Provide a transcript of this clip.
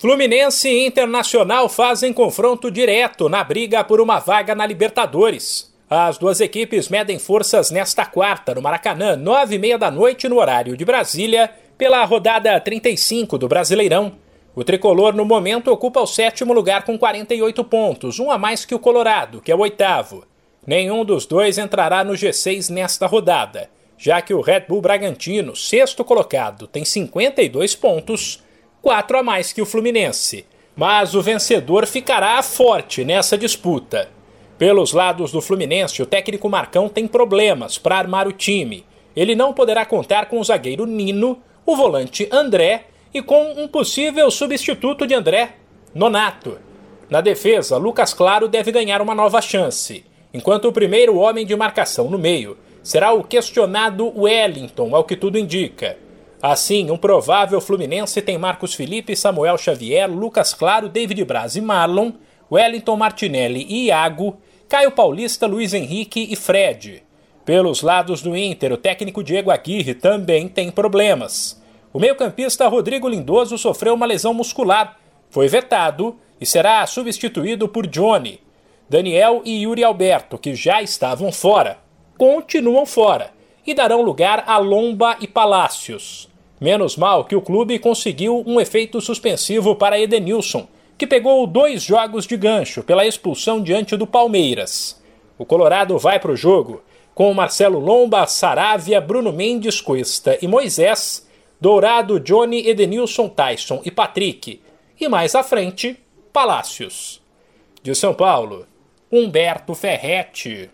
Fluminense e Internacional fazem confronto direto na briga por uma vaga na Libertadores. As duas equipes medem forças nesta quarta, no Maracanã, nove e meia da noite, no horário de Brasília, pela rodada 35 do Brasileirão. O tricolor, no momento, ocupa o sétimo lugar com 48 pontos, um a mais que o Colorado, que é o oitavo. Nenhum dos dois entrará no G6 nesta rodada, já que o Red Bull Bragantino, sexto colocado, tem 52 pontos quatro a mais que o Fluminense. Mas o vencedor ficará forte nessa disputa. Pelos lados do Fluminense, o técnico Marcão tem problemas para armar o time. Ele não poderá contar com o zagueiro Nino, o volante André e com um possível substituto de André, Nonato. Na defesa, Lucas Claro deve ganhar uma nova chance, enquanto o primeiro homem de marcação no meio será o questionado Wellington, ao que tudo indica. Assim, um provável Fluminense tem Marcos Felipe, Samuel Xavier, Lucas Claro, David Braz e Marlon, Wellington Martinelli e Iago, Caio Paulista, Luiz Henrique e Fred. Pelos lados do Inter, o técnico Diego Aguirre também tem problemas. O meio-campista Rodrigo Lindoso sofreu uma lesão muscular, foi vetado e será substituído por Johnny. Daniel e Yuri Alberto, que já estavam fora, continuam fora e darão lugar a Lomba e Palácios. Menos mal que o clube conseguiu um efeito suspensivo para Edenilson, que pegou dois jogos de gancho pela expulsão diante do Palmeiras. O Colorado vai para o jogo com Marcelo Lomba, Saravia, Bruno Mendes, Cuesta e Moisés, Dourado, Johnny, Edenilson, Tyson e Patrick. E mais à frente, Palácios. De São Paulo, Humberto Ferretti.